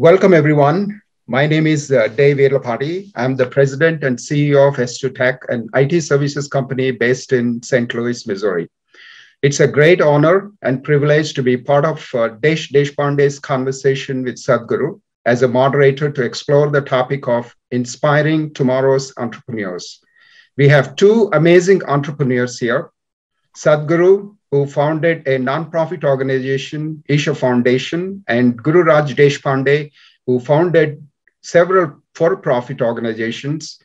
Welcome, everyone. My name is uh, Dave Irlapati. I'm the president and CEO of S2 Tech, an IT services company based in St. Louis, Missouri. It's a great honor and privilege to be part of uh, Desh Deshpande's conversation with Sadhguru as a moderator to explore the topic of inspiring tomorrow's entrepreneurs. We have two amazing entrepreneurs here Sadhguru, who founded a nonprofit organization, Isha Foundation, and Gururaj Deshpande, who founded several for-profit organizations.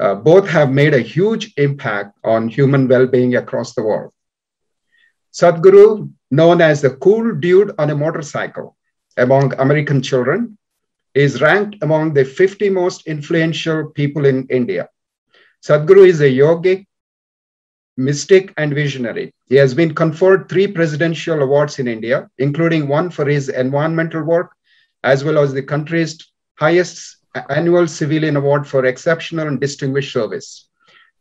Uh, both have made a huge impact on human well-being across the world. Sadhguru, known as the cool dude on a motorcycle among American children, is ranked among the 50 most influential people in India. Sadhguru is a yogic, mystic, and visionary. He has been conferred three presidential awards in India, including one for his environmental work, as well as the country's highest annual civilian award for exceptional and distinguished service.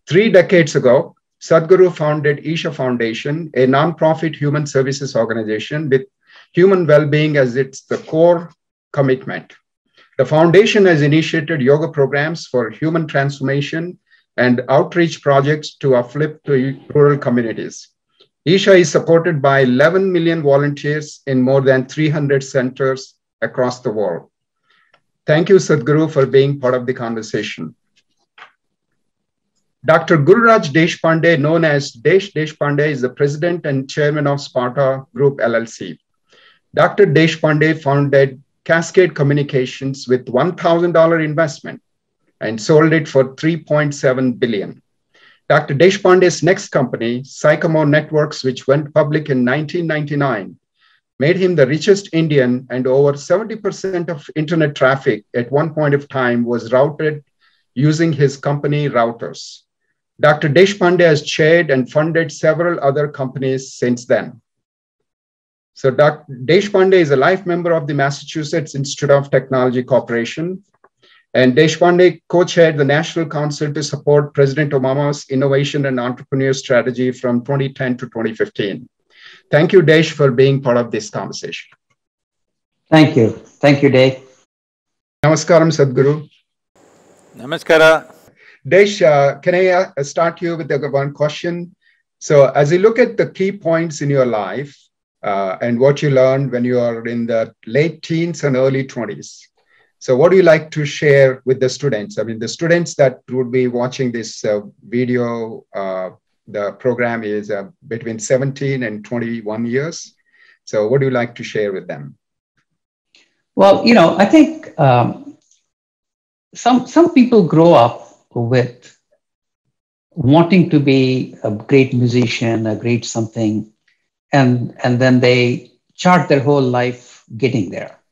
Three decades ago, Sadhguru founded Isha Foundation, a nonprofit human services organization with human well-being as its the core commitment. The foundation has initiated yoga programs for human transformation and outreach projects to uplift to rural communities. Isha is supported by 11 million volunteers in more than 300 centers across the world. Thank you, Sadhguru, for being part of the conversation. Dr. Gururaj Deshpande, known as Desh Deshpande, is the president and chairman of Sparta Group LLC. Dr. Deshpande founded Cascade Communications with $1,000 investment and sold it for 3.7 billion. Dr. Deshpande's next company, Sycamore Networks, which went public in 1999, made him the richest Indian, and over 70% of internet traffic at one point of time was routed using his company routers. Dr. Deshpande has chaired and funded several other companies since then. So Dr. Deshpande is a life member of the Massachusetts Institute of Technology Corporation. And Deshpande co-chaired the National Council to support President Obama's innovation and entrepreneur strategy from 2010 to 2015. Thank you, Desh, for being part of this conversation. Thank you. Thank you, Dave. Namaskaram, Sadhguru. Namaskara. Desh, uh, can I uh, start you with the one question? So, as you look at the key points in your life uh, and what you learned when you are in the late teens and early 20s, so what do you like to share with the students? I mean, the students that would be watching this uh, video, uh, the program is uh, between 17 and 21 years. So, what do you like to share with them? Well, you know, I think um, some some people grow up with wanting to be a great musician, a great something, and and then they chart their whole life getting there.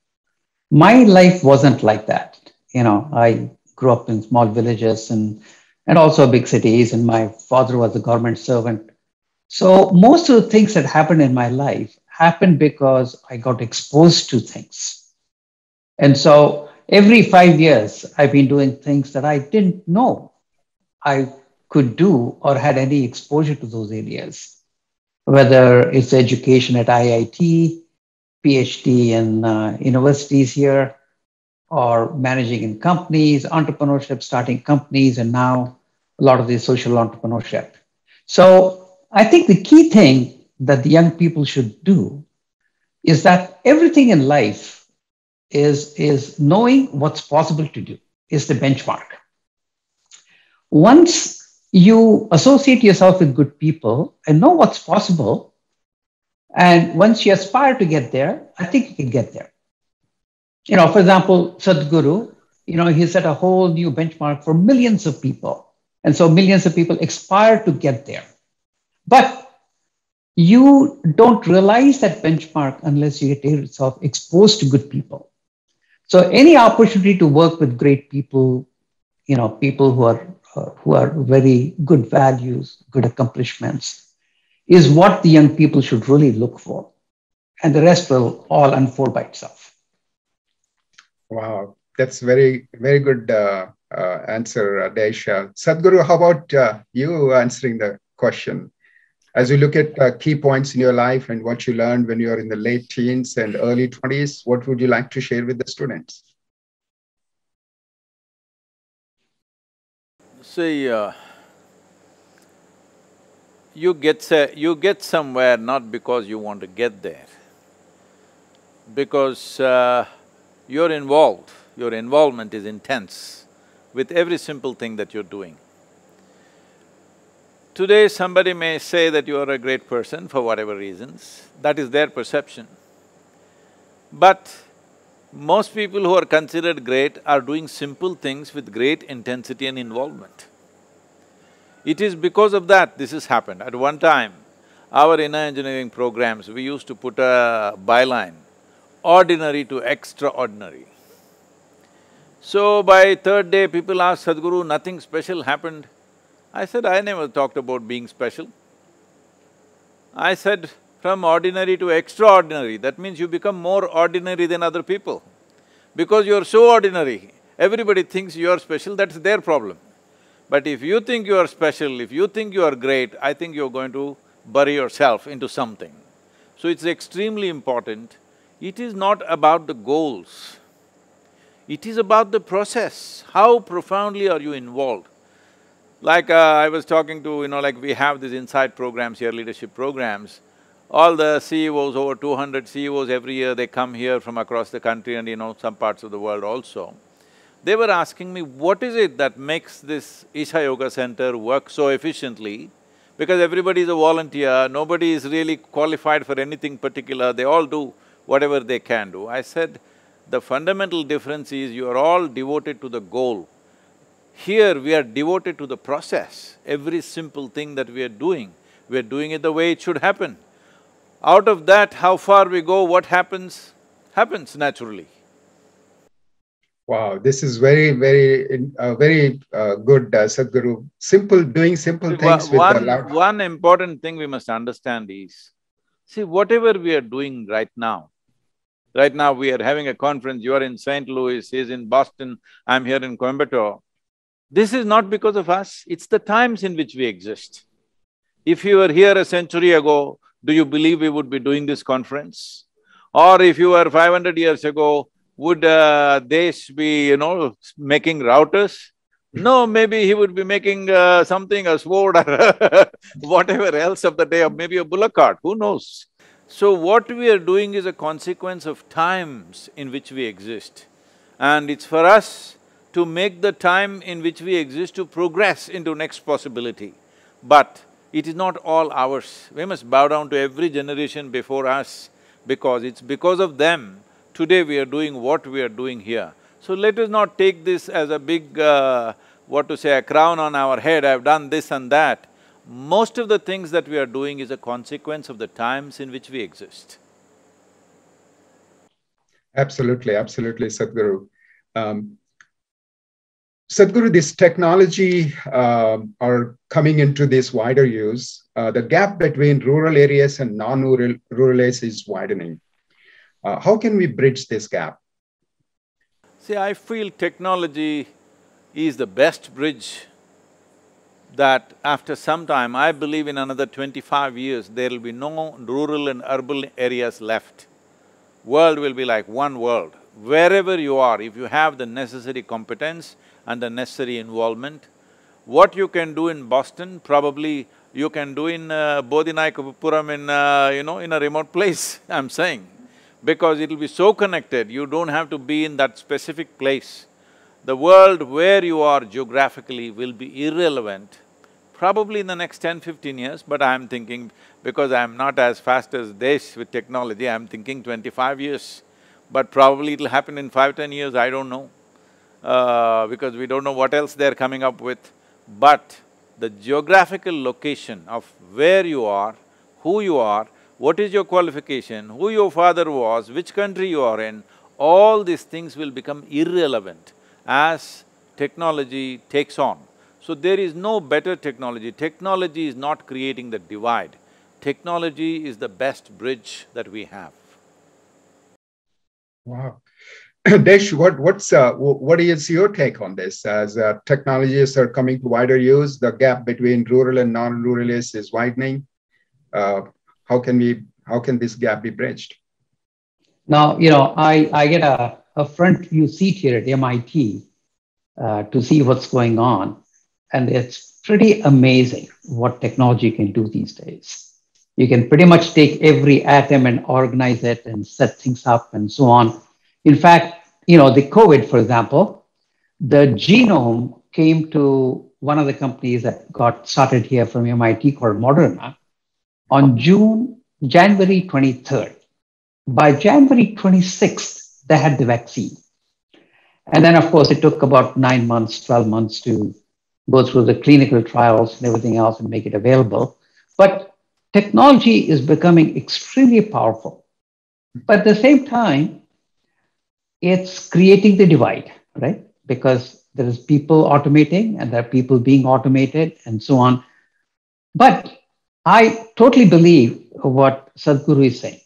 My life wasn't like that. You know, I grew up in small villages and and also big cities, and my father was a government servant. So most of the things that happened in my life happened because I got exposed to things. And so every five years, I've been doing things that I didn't know I could do or had any exposure to those areas, whether it's education at IIT, PhD in uh, universities here, or managing in companies, entrepreneurship, starting companies, and now a lot of the social entrepreneurship. So I think the key thing that the young people should do is that everything in life is, is knowing what's possible to do, is the benchmark. Once you associate yourself with good people and know what's possible, and once you aspire to get there, I think you can get there. You know, for example, Sadhguru, you know, he set a whole new benchmark for millions of people. And so millions of people aspire to get there. But you don't realize that benchmark unless you get yourself exposed to good people. So any opportunity to work with great people, you know, people who are uh, who are very good values, good accomplishments, is what the young people should really look for, and the rest will all unfold by itself. Wow, that's very very good uh, uh, answer, uh, Desha. Sadhguru, how about uh, you answering the question? As you look at uh, key points in your life and what you learned when you're in the late teens and early 20s, what would you like to share with the students? See, uh, you get you get somewhere not because you want to get there, because uh, you're involved, your involvement is intense with every simple thing that you're doing. Today somebody may say that you are a great person for whatever reasons, that is their perception. But most people who are considered great are doing simple things with great intensity and involvement. It is because of that this has happened. At one time, our inner engineering programs, we used to put a byline, ordinary to extraordinary. So by third day, people asked Sadhguru, nothing special happened. I said, I never talked about being special. I said, from ordinary to extraordinary, that means you become more ordinary than other people. Because you're so ordinary, everybody thinks you're special, that's their problem. But if you think you are special, if you think you are great, I think you're going to bury yourself into something. So it's extremely important. It is not about the goals. It is about the process. How profoundly are you involved? Like uh, I was talking to, you know, like we have these Insight programs here, leadership programs. All the CEOs, over two hundred CEOs every year, they come here from across the country and you know, some parts of the world also. They were asking me, what is it that makes this Isha Yoga Center work so efficiently? Because everybody is a volunteer, nobody is really qualified for anything particular, they all do whatever they can do. I said, the fundamental difference is you are all devoted to the goal. Here we are devoted to the process. Every simple thing that we are doing, we are doing it the way it should happen. Out of that, how far we go, what happens, happens naturally. Wow, this is very, very, uh, very uh, good, uh, Sadhguru. Simple, doing simple things with one, love. One important thing we must understand is, see, whatever we are doing right now, right now we are having a conference, you are in St. Louis, he's in Boston, I'm here in Coimbatore. This is not because of us, it's the times in which we exist. If you were here a century ago, do you believe we would be doing this conference? Or if you were five hundred years ago, would uh, Desh be, you know, making routers? No, maybe he would be making uh, something, a sword or whatever else of the day, or maybe a bullock cart, who knows? So what we are doing is a consequence of times in which we exist. And it's for us to make the time in which we exist to progress into next possibility. But it is not all ours. We must bow down to every generation before us because it's because of them today we are doing what we are doing here. So let us not take this as a big, uh, what to say, a crown on our head, I've done this and that. Most of the things that we are doing is a consequence of the times in which we exist. Absolutely, absolutely, Sadhguru. Um, Sadhguru, this technology uh, are coming into this wider use. Uh, the gap between rural areas and non-rural rural areas is widening. Uh, how can we bridge this gap? See, I feel technology is the best bridge that after some time, I believe in another twenty-five years, there will be no rural and urban areas left. World will be like one world. Wherever you are, if you have the necessary competence and the necessary involvement, what you can do in Boston, probably you can do in uh, Bodhinaikapuram in, uh, you know, in a remote place, I'm saying. Because it'll be so connected, you don't have to be in that specific place. The world where you are geographically will be irrelevant, probably in the next 10, 15 years, but I'm thinking, because I'm not as fast as Desh with technology, I'm thinking twenty-five years. But probably it'll happen in five, ten years, I don't know uh, because we don't know what else they're coming up with. But the geographical location of where you are, who you are, what is your qualification, who your father was, which country you are in, all these things will become irrelevant as technology takes on. So there is no better technology. Technology is not creating the divide. Technology is the best bridge that we have. Wow. Desh, what what's uh, what is your take on this? As uh, technologies are coming to wider use, the gap between rural and non-rural is, is widening. uh, how can we, how can this gap be bridged? Now, you know, I, I get a, a front view seat here at MIT uh, to see what's going on. And it's pretty amazing what technology can do these days. You can pretty much take every atom and organize it and set things up and so on. In fact, you know, the COVID, for example, the genome came to one of the companies that got started here from MIT called Moderna on June, January 23rd. By January 26th, they had the vaccine. And then, of course, it took about nine months, 12 months to go through the clinical trials and everything else and make it available. But technology is becoming extremely powerful. But at the same time, it's creating the divide, right? Because there is people automating and there are people being automated and so on. But I totally believe what Sadhguru is saying.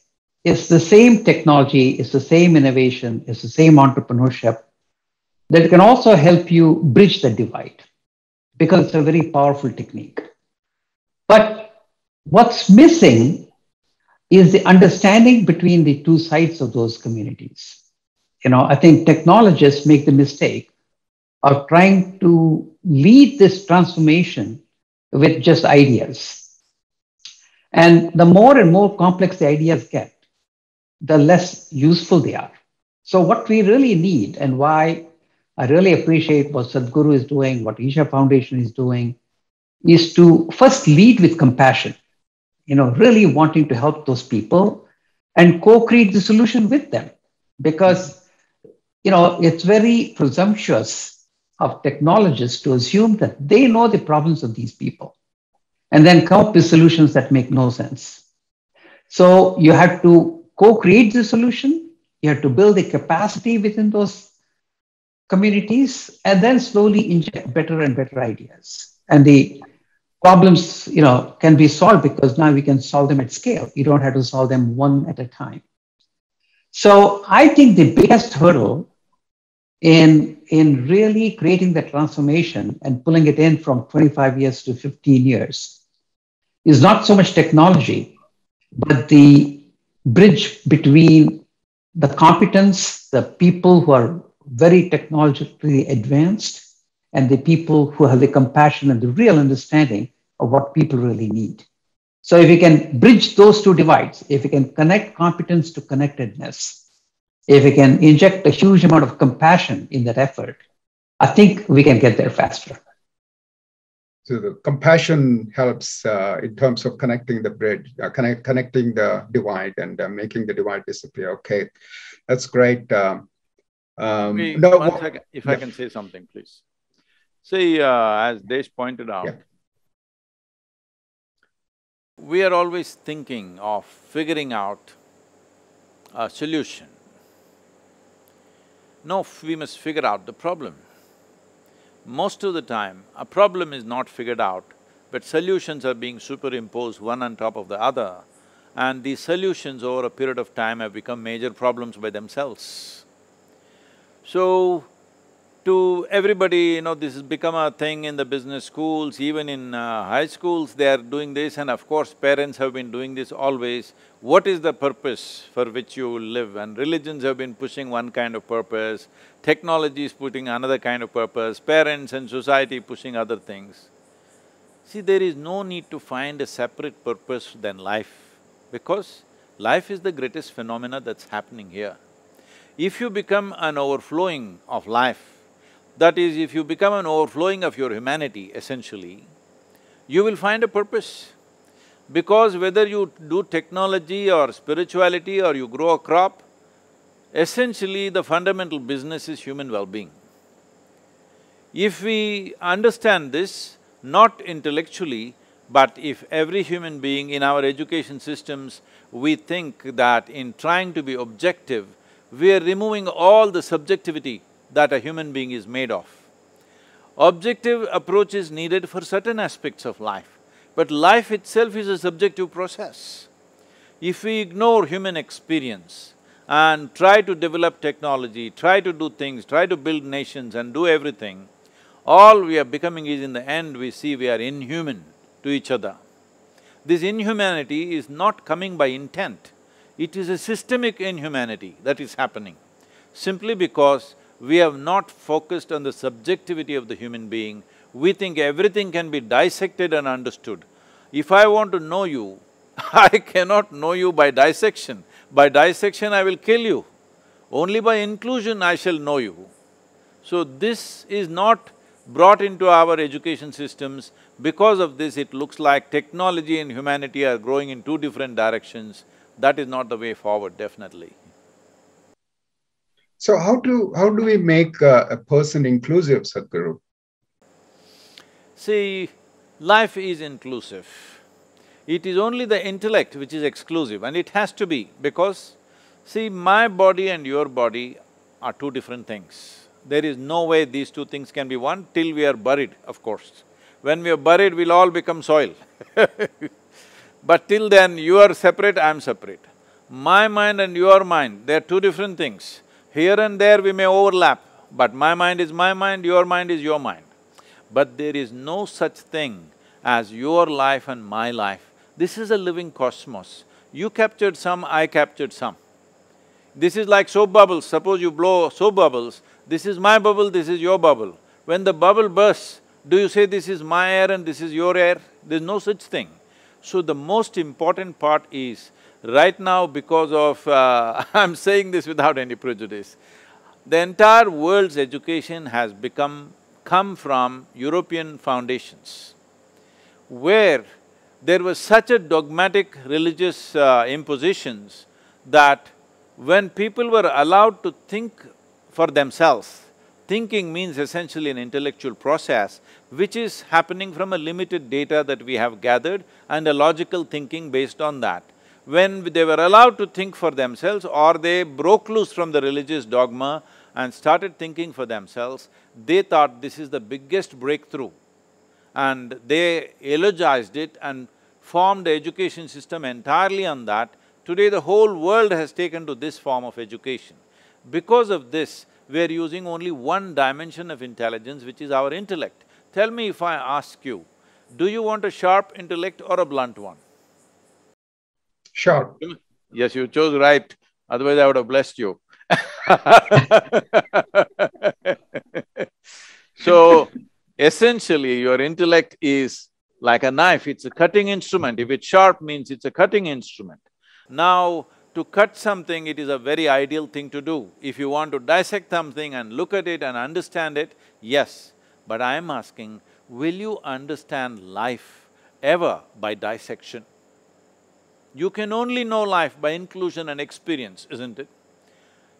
It's the same technology, it's the same innovation, it's the same entrepreneurship that can also help you bridge the divide because it's a very powerful technique. But what's missing is the understanding between the two sides of those communities. You know, I think technologists make the mistake of trying to lead this transformation with just ideas. And the more and more complex the ideas get, the less useful they are. So, what we really need, and why I really appreciate what Sadhguru is doing, what Isha Foundation is doing, is to first lead with compassion, you know, really wanting to help those people and co-create the solution with them. Because, you know, it's very presumptuous of technologists to assume that they know the problems of these people and then come up with solutions that make no sense. So you have to co-create the solution. You have to build the capacity within those communities and then slowly inject better and better ideas. And the problems, you know, can be solved because now we can solve them at scale. You don't have to solve them one at a time. So I think the biggest hurdle in, in really creating the transformation and pulling it in from 25 years to 15 years is not so much technology, but the bridge between the competence, the people who are very technologically advanced, and the people who have the compassion and the real understanding of what people really need. So if we can bridge those two divides, if we can connect competence to connectedness, if we can inject a huge amount of compassion in that effort, I think we can get there faster. So the compassion helps uh, in terms of connecting the bridge, uh, connect, connecting the divide and uh, making the divide disappear. Okay, that's great. Um, um, no, one second, if yeah. I can say something, please. See, uh, as Desh pointed out, yeah. we are always thinking of figuring out a solution. No, we must figure out the problem. Most of the time, a problem is not figured out, but solutions are being superimposed one on top of the other, and these solutions over a period of time have become major problems by themselves. So, to everybody, you know, this has become a thing in the business schools, even in uh, high schools, they are doing this and of course parents have been doing this always. What is the purpose for which you live? And religions have been pushing one kind of purpose, technology is putting another kind of purpose, parents and society pushing other things. See, there is no need to find a separate purpose than life, because life is the greatest phenomena that's happening here. If you become an overflowing of life, that is, if you become an overflowing of your humanity, essentially, you will find a purpose. Because whether you do technology or spirituality or you grow a crop, essentially the fundamental business is human well-being. If we understand this, not intellectually, but if every human being in our education systems, we think that in trying to be objective, we are removing all the subjectivity that a human being is made of. Objective approach is needed for certain aspects of life, but life itself is a subjective process. If we ignore human experience and try to develop technology, try to do things, try to build nations and do everything, all we are becoming is in the end we see we are inhuman to each other. This inhumanity is not coming by intent, it is a systemic inhumanity that is happening, simply because we have not focused on the subjectivity of the human being. We think everything can be dissected and understood. If I want to know you, I cannot know you by dissection. By dissection, I will kill you. Only by inclusion, I shall know you. So this is not brought into our education systems. Because of this, it looks like technology and humanity are growing in two different directions. That is not the way forward, definitely. So how do… how do we make uh, a person inclusive, Sadhguru? See, life is inclusive. It is only the intellect which is exclusive and it has to be because, see, my body and your body are two different things. There is no way these two things can be one till we are buried, of course. When we are buried, we'll all become soil But till then, you are separate, I am separate. My mind and your mind, they're two different things. Here and there we may overlap, but my mind is my mind, your mind is your mind. But there is no such thing as your life and my life. This is a living cosmos. You captured some, I captured some. This is like soap bubbles, suppose you blow soap bubbles, this is my bubble, this is your bubble. When the bubble bursts, do you say this is my air and this is your air? There's no such thing. So the most important part is, right now because of… Uh, I'm saying this without any prejudice, the entire world's education has become… come from European foundations, where there was such a dogmatic religious uh, impositions that when people were allowed to think for themselves, thinking means essentially an intellectual process which is happening from a limited data that we have gathered and a logical thinking based on that. When they were allowed to think for themselves or they broke loose from the religious dogma and started thinking for themselves, they thought this is the biggest breakthrough. And they eulogized it and formed the education system entirely on that. Today the whole world has taken to this form of education. Because of this, we are using only one dimension of intelligence, which is our intellect. Tell me if I ask you, do you want a sharp intellect or a blunt one? Sharp. Yes, you chose right, otherwise I would have blessed you So, essentially your intellect is like a knife, it's a cutting instrument. If it's sharp means it's a cutting instrument. Now, to cut something, it is a very ideal thing to do. If you want to dissect something and look at it and understand it, yes. But I am asking, will you understand life ever by dissection? You can only know life by inclusion and experience, isn't it?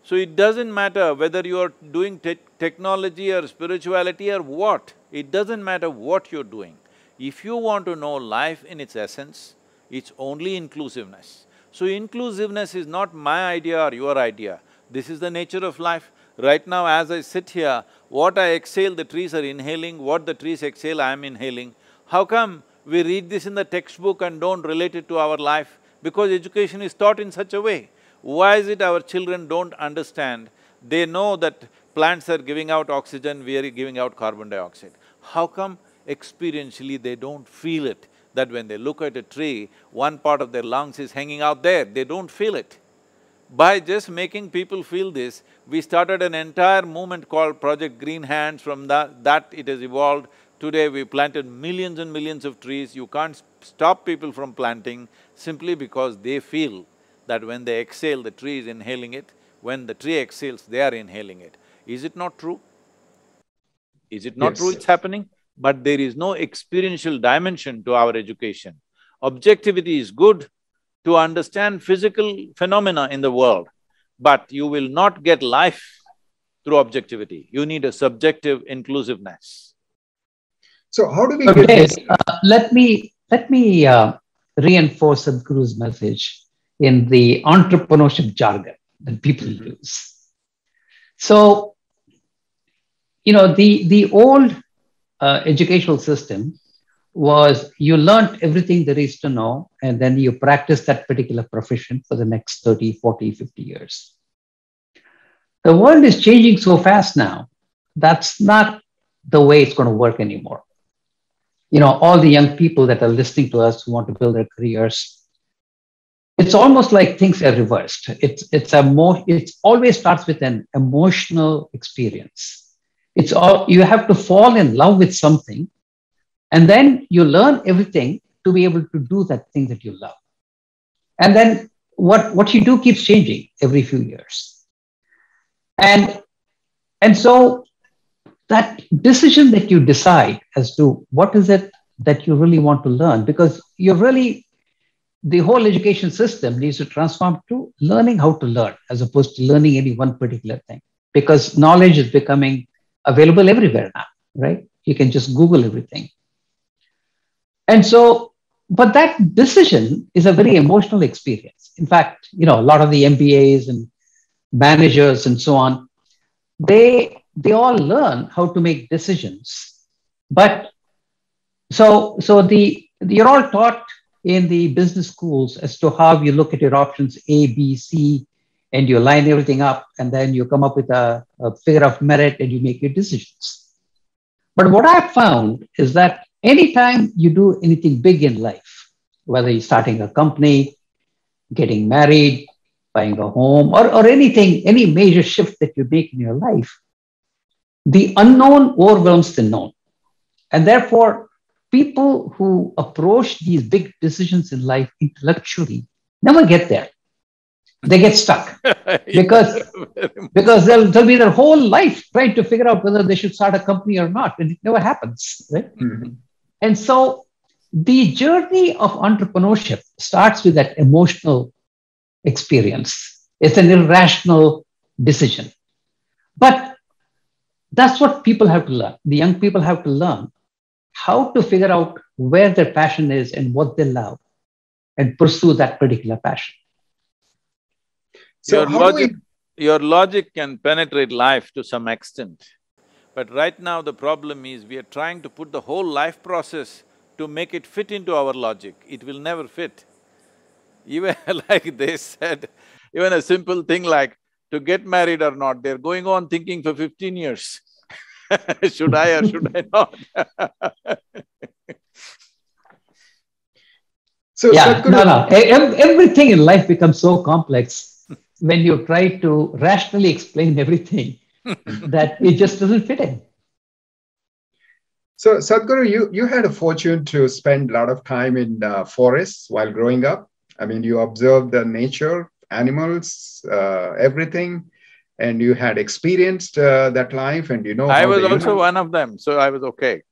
So it doesn't matter whether you are doing te technology or spirituality or what, it doesn't matter what you're doing. If you want to know life in its essence, it's only inclusiveness. So inclusiveness is not my idea or your idea, this is the nature of life. Right now as I sit here, what I exhale, the trees are inhaling, what the trees exhale, I am inhaling. How come we read this in the textbook and don't relate it to our life? Because education is taught in such a way. Why is it our children don't understand? They know that plants are giving out oxygen, we are giving out carbon dioxide. How come experientially they don't feel it, that when they look at a tree, one part of their lungs is hanging out there, they don't feel it. By just making people feel this, we started an entire movement called Project Green Hands, from that, that it has evolved. Today we planted millions and millions of trees, you can't stop people from planting simply because they feel that when they exhale, the tree is inhaling it, when the tree exhales, they are inhaling it. Is it not true? Is it not yes. true it's happening? but there is no experiential dimension to our education. Objectivity is good to understand physical phenomena in the world, but you will not get life through objectivity. You need a subjective inclusiveness. So how do we okay, get uh, let me let me uh, reinforce Sadhguru's message in the entrepreneurship jargon that people mm-hmm. use. So, you know, the the old uh, educational system was you learned everything there is to know and then you practice that particular profession for the next 30 40 50 years the world is changing so fast now that's not the way it's going to work anymore you know, all the young people that are listening to us who want to build their careers, it's almost like things are reversed. It's it's a more it always starts with an emotional experience. It's all you have to fall in love with something, and then you learn everything to be able to do that thing that you love. And then what what you do keeps changing every few years. And and so that decision that you decide as to what is it that you really want to learn, because you're really the whole education system needs to transform to learning how to learn as opposed to learning any one particular thing. Because knowledge is becoming available everywhere now right? You can just google everything. And so but that decision is a very emotional experience. In fact you know a lot of the mbas and managers and so on they they all learn how to make decisions. But so so the you're all taught in the business schools as to how you look at your options A, B, C, and you line everything up, and then you come up with a, a figure of merit and you make your decisions. But what I've found is that anytime you do anything big in life, whether you're starting a company, getting married, buying a home, or, or anything, any major shift that you make in your life, the unknown overwhelms the known. And therefore, people who approach these big decisions in life intellectually never get there. They get stuck because, because they'll, they'll be their whole life trying to figure out whether they should start a company or not, and it never happens. Right? Mm-hmm. And so the journey of entrepreneurship starts with that emotional experience. It's an irrational decision. But that's what people have to learn. The young people have to learn how to figure out where their passion is and what they love and pursue that particular passion. So your logic, we... your logic can penetrate life to some extent. But right now the problem is we are trying to put the whole life process to make it fit into our logic. It will never fit. Even like they said, even a simple thing like to get married or not, they're going on thinking for fifteen years. should I or should I not? so yeah, no, no. Everything in life becomes so complex when you try to rationally explain everything that it just doesn't fit in. So, Sadhguru, you, you had a fortune to spend a lot of time in uh, forests while growing up. I mean, you observed the nature, animals, uh, everything and you had experienced uh, that life and you know i was also one of them so i was okay.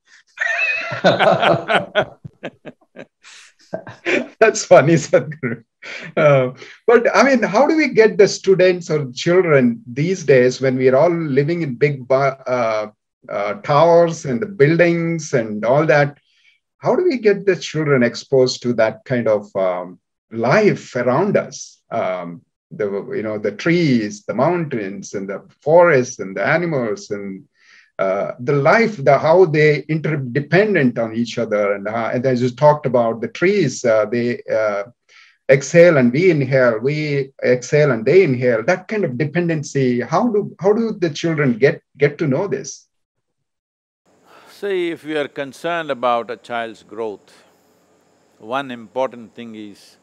That's funny sadhguru. Uh, but i mean how do we get the students or children these days when we're all living in big uh, uh, towers and the buildings and all that? How do we get the children exposed to that kind of um, life around us? Um, the you know the trees the mountains and the forests and the animals and uh, the life the how they interdependent on each other. And, uh, and as you talked about the trees uh, they uh, exhale and we inhale we exhale and they inhale. That kind of dependency how do how do the children get get to know this? See if we are concerned about a child's growth one important thing is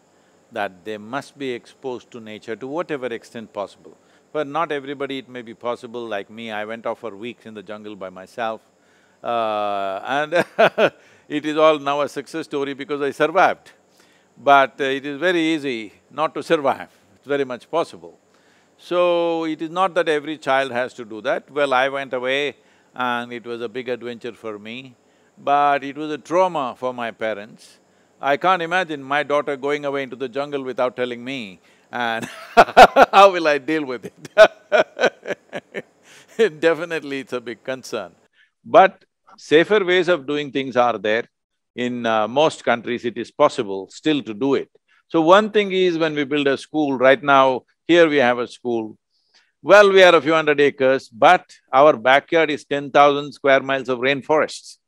that they must be exposed to nature to whatever extent possible. But not everybody it may be possible, like me, I went off for weeks in the jungle by myself. Uh, and it is all now a success story because I survived. But uh, it is very easy not to survive, it's very much possible. So, it is not that every child has to do that. Well, I went away and it was a big adventure for me, but it was a trauma for my parents. I can't imagine my daughter going away into the jungle without telling me and how will I deal with it Definitely it's a big concern. But safer ways of doing things are there. In uh, most countries it is possible still to do it. So one thing is when we build a school, right now here we have a school, well, we are a few hundred acres, but our backyard is ten thousand square miles of rainforests.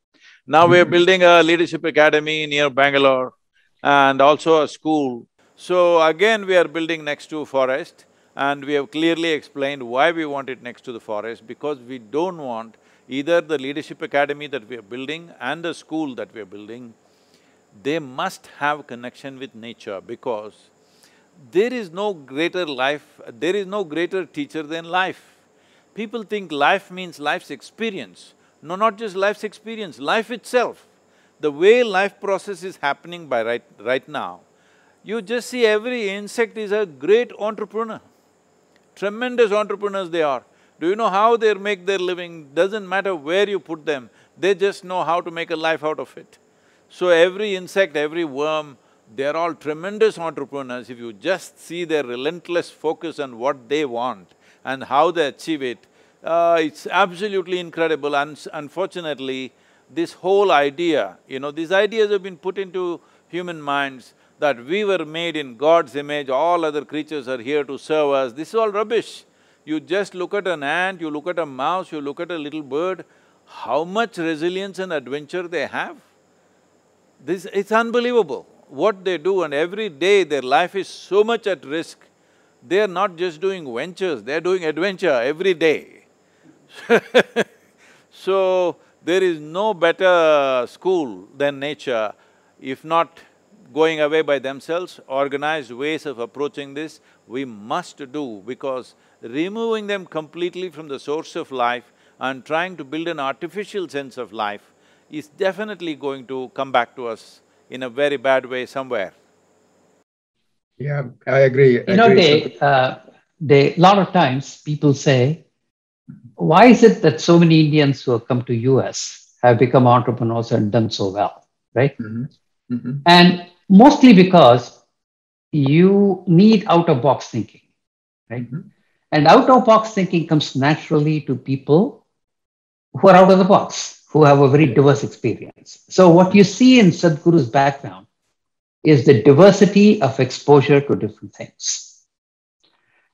Now we are mm-hmm. building a leadership academy near Bangalore and also a school. So again, we are building next to a forest And we have clearly explained why we want it next to the forest, because we don't want either the leadership academy that we are building and the school that we are building, they must have connection with nature because there is no greater life, there is no greater teacher than life. People think life means life's experience. No, not just life's experience, life itself. The way life process is happening by right… right now, you just see every insect is a great entrepreneur. Tremendous entrepreneurs they are. Do you know how they make their living? Doesn't matter where you put them, they just know how to make a life out of it. So every insect, every worm, they're all tremendous entrepreneurs. If you just see their relentless focus on what they want and how they achieve it, uh, it's absolutely incredible. And unfortunately, this whole idea, you know, these ideas have been put into human minds that we were made in God's image, all other creatures are here to serve us, this is all rubbish. You just look at an ant, you look at a mouse, you look at a little bird, how much resilience and adventure they have. This… it's unbelievable what they do and every day their life is so much at risk. They are not just doing ventures, they are doing adventure every day. so, there is no better school than nature, if not going away by themselves, organized ways of approaching this, we must do because removing them completely from the source of life and trying to build an artificial sense of life is definitely going to come back to us in a very bad way somewhere. Yeah, I agree. You know, they… Uh, they… lot of times people say, why is it that so many Indians who have come to US have become entrepreneurs and done so well, right? Mm-hmm. Mm-hmm. And mostly because you need out-of-box thinking, right? Mm-hmm. And out-of-box thinking comes naturally to people who are out of the box, who have a very diverse experience. So what you see in Sadhguru's background is the diversity of exposure to different things.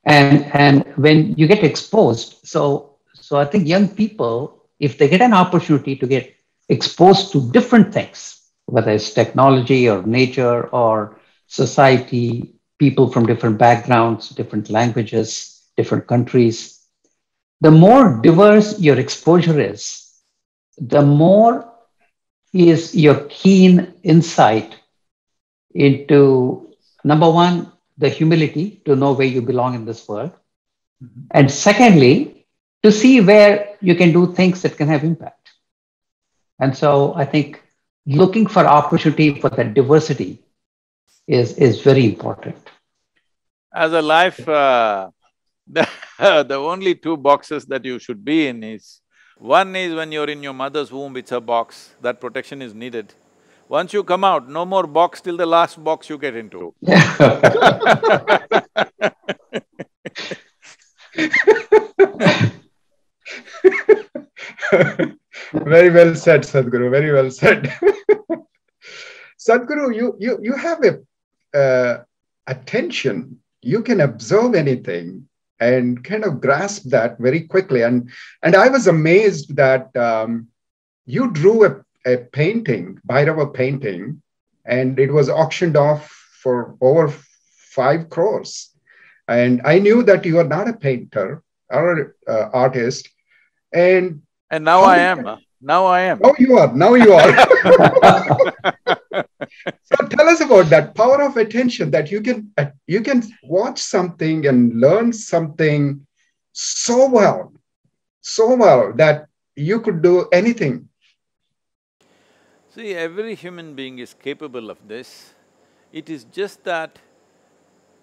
And, and when you get exposed, so, so I think young people, if they get an opportunity to get exposed to different things, whether it's technology or nature or society, people from different backgrounds, different languages, different countries. The more diverse your exposure is, the more is your keen insight into number one, the humility to know where you belong in this world. Mm-hmm. And secondly, to see where you can do things that can have impact. And so I think looking for opportunity for that diversity is, is very important. As a life, uh, the, the only two boxes that you should be in is, one is when you're in your mother's womb, it's a box, that protection is needed. Once you come out, no more box till the last box you get into. very well said, Sadhguru, very well said. Sadhguru, you, you, you have a uh, attention. You can observe anything and kind of grasp that very quickly. And, and I was amazed that um, you drew a, a painting, Bhairava painting, and it was auctioned off for over five crores. And I knew that you are not a painter or uh, artist. And and now I am. Now I am. Now you are. Now you are. so tell us about that power of attention that you can uh, you can watch something and learn something so well, so well that you could do anything. See, every human being is capable of this. It is just that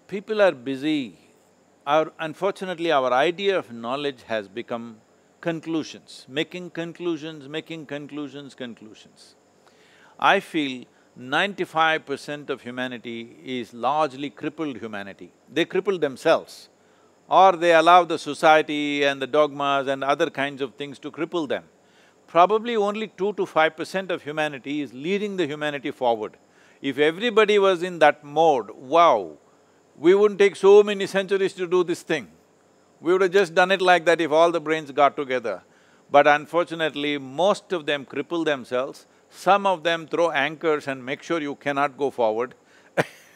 people are busy. Our, unfortunately, our idea of knowledge has become conclusions, making conclusions, making conclusions, conclusions. I feel ninety-five percent of humanity is largely crippled humanity. They cripple themselves or they allow the society and the dogmas and other kinds of things to cripple them. Probably only two to five percent of humanity is leading the humanity forward. If everybody was in that mode, wow, we wouldn't take so many centuries to do this thing. We would have just done it like that if all the brains got together. But unfortunately, most of them cripple themselves, some of them throw anchors and make sure you cannot go forward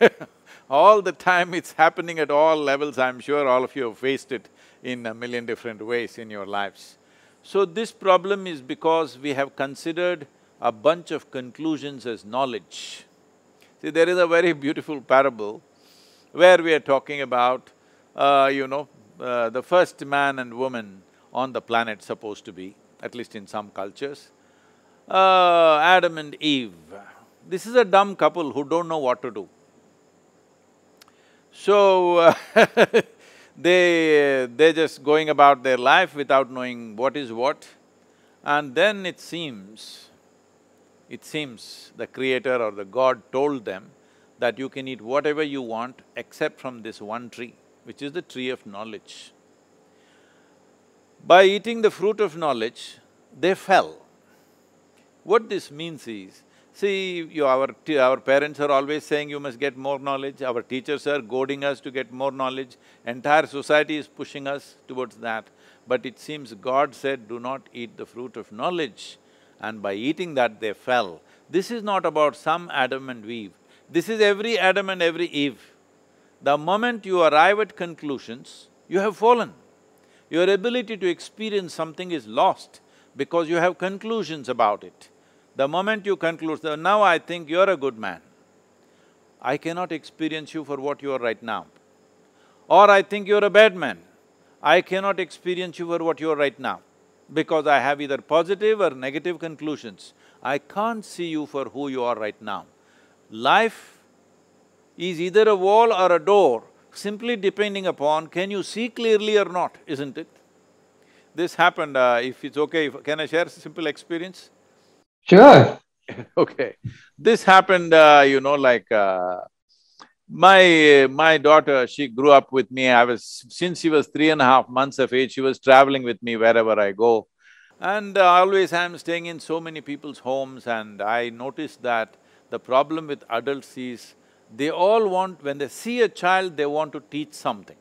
all the time it's happening at all levels, I'm sure all of you have faced it in a million different ways in your lives. So this problem is because we have considered a bunch of conclusions as knowledge. See, there is a very beautiful parable where we are talking about, uh, you know, uh, the first man and woman on the planet supposed to be, at least in some cultures, uh, Adam and Eve. This is a dumb couple who don't know what to do. So, they… they're just going about their life without knowing what is what. And then it seems, it seems the creator or the god told them that you can eat whatever you want except from this one tree, which is the tree of knowledge. By eating the fruit of knowledge, they fell. What this means is, see, you, our, our parents are always saying you must get more knowledge, our teachers are goading us to get more knowledge, entire society is pushing us towards that. But it seems God said, do not eat the fruit of knowledge, and by eating that they fell. This is not about some Adam and Eve, this is every Adam and every Eve. The moment you arrive at conclusions, you have fallen. Your ability to experience something is lost because you have conclusions about it. The moment you conclude, now I think you're a good man, I cannot experience you for what you are right now. Or I think you're a bad man, I cannot experience you for what you are right now because I have either positive or negative conclusions. I can't see you for who you are right now. Life is either a wall or a door, simply depending upon can you see clearly or not, isn't it? This happened, uh, if it's okay, if, can I share a simple experience? Sure. okay. This happened, uh, you know, like uh, my… my daughter, she grew up with me, I was… since she was three and a half months of age, she was traveling with me wherever I go. And uh, always I'm staying in so many people's homes and I noticed that the problem with adults is they all want… when they see a child, they want to teach something.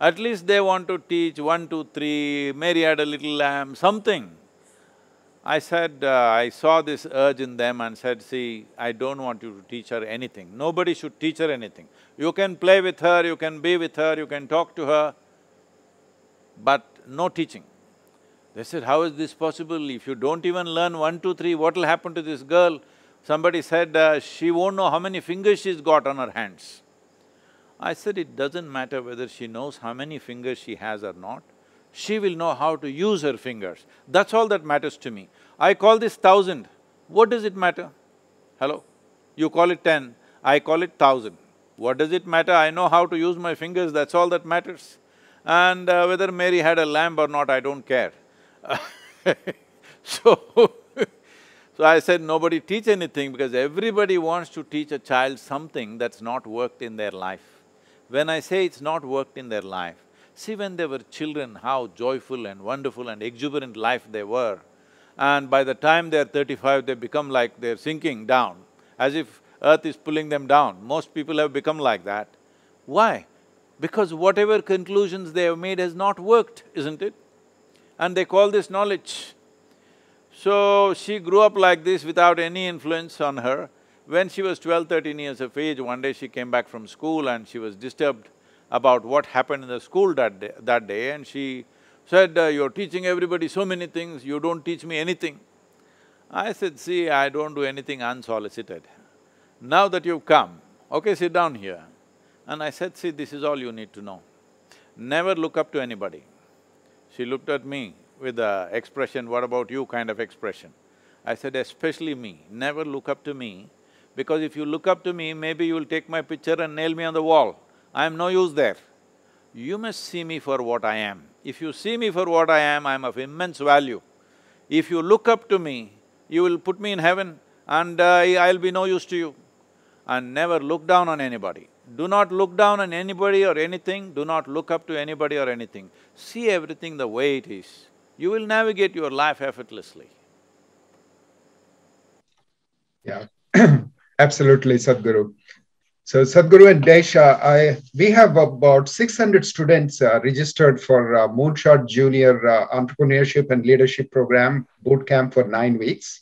At least they want to teach one, two, three, Mary had a little lamb, something. I said, uh, I saw this urge in them and said, see, I don't want you to teach her anything. Nobody should teach her anything. You can play with her, you can be with her, you can talk to her, but no teaching. They said, how is this possible? If you don't even learn one, two, three, what will happen to this girl? Somebody said, uh, she won't know how many fingers she's got on her hands. I said, it doesn't matter whether she knows how many fingers she has or not, she will know how to use her fingers. That's all that matters to me. I call this thousand. What does it matter? Hello? You call it ten, I call it thousand. What does it matter? I know how to use my fingers, that's all that matters. And uh, whether Mary had a lamb or not, I don't care. so, so I said, nobody teach anything because everybody wants to teach a child something that's not worked in their life. When I say it's not worked in their life, see when they were children, how joyful and wonderful and exuberant life they were. And by the time they're thirty-five, they become like they're sinking down, as if earth is pulling them down. Most people have become like that. Why? Because whatever conclusions they have made has not worked, isn't it? And they call this knowledge. So, she grew up like this without any influence on her. When she was twelve, thirteen years of age, one day she came back from school and she was disturbed about what happened in the school that day, that day and she said, uh, you're teaching everybody so many things, you don't teach me anything. I said, see, I don't do anything unsolicited. Now that you've come, okay, sit down here. And I said, see, this is all you need to know. Never look up to anybody. She looked at me with the expression, what about you kind of expression. I said, especially me, never look up to me, because if you look up to me, maybe you will take my picture and nail me on the wall. I am no use there. You must see me for what I am. If you see me for what I am, I am of immense value. If you look up to me, you will put me in heaven and uh, I'll be no use to you. And never look down on anybody. Do not look down on anybody or anything, do not look up to anybody or anything. See everything the way it is you will navigate your life effortlessly. Yeah, absolutely, Sadhguru. So Sadhguru and Desha, I, we have about 600 students uh, registered for uh, Moonshot Junior uh, Entrepreneurship and Leadership Program boot camp for nine weeks.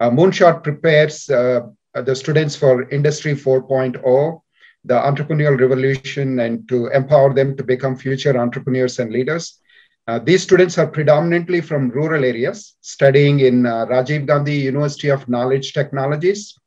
Uh, Moonshot prepares uh, the students for Industry 4.0 the entrepreneurial revolution and to empower them to become future entrepreneurs and leaders. Uh, these students are predominantly from rural areas, studying in uh, Rajiv Gandhi University of Knowledge Technologies,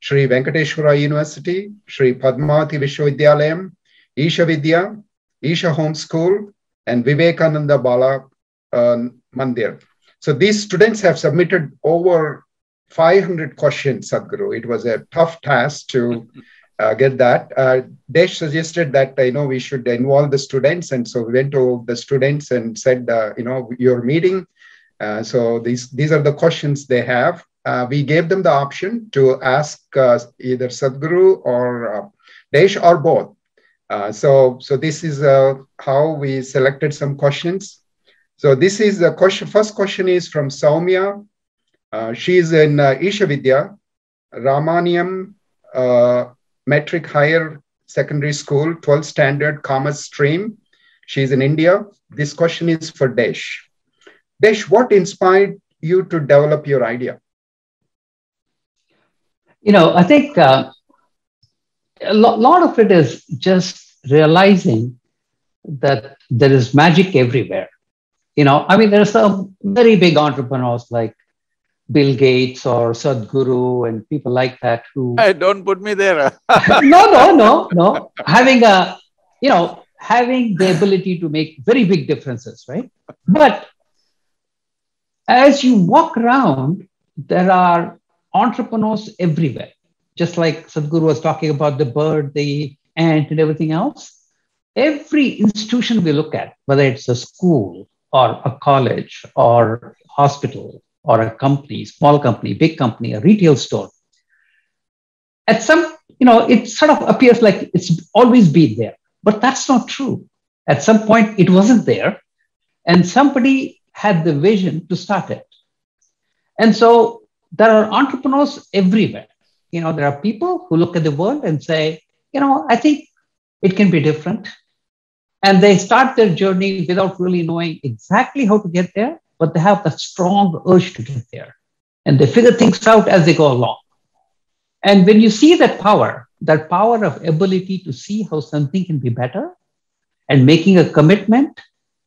Sri Venkateshwara University, Sri Padmavati Vishwavidyalayam, Isha Vidya, Isha Home School, and Vivekananda Bala uh, Mandir. So these students have submitted over 500 questions, Sadhguru. It was a tough task to uh, get that. Uh, Desh suggested that you know we should involve the students, and so we went to the students and said, uh, you know, your meeting. Uh, so these these are the questions they have. Uh, we gave them the option to ask uh, either Sadhguru or Desh or both. so so this is how we selected some questions. So this is the question. First question is from Saumya. Uh, she is in uh, Isha uh, Matric Higher Secondary School, 12th Standard Commerce Stream. She's in India. This question is for Desh. Desh, what inspired you to develop your idea? You know, I think uh, a lo- lot of it is just realizing that there is magic everywhere you know, I mean, there are some very big entrepreneurs like Bill Gates or Sadhguru and people like that who. Hey, don't put me there. no, no, no, no. Having a, you know, having the ability to make very big differences, right? But as you walk around, there are entrepreneurs everywhere. Just like Sadhguru was talking about the bird, the ant, and everything else. Every institution we look at, whether it's a school or a college or hospital or a company, small company, big company, a retail store. At some, you know, it sort of appears like it's always been there, but that's not true. At some point, it wasn't there, and somebody had the vision to start it. And so there are entrepreneurs everywhere. You know, there are people who look at the world and say, you know, I think it can be different. And they start their journey without really knowing exactly how to get there, but they have the strong urge to get there. And they figure things out as they go along. And when you see that power, that power of ability to see how something can be better and making a commitment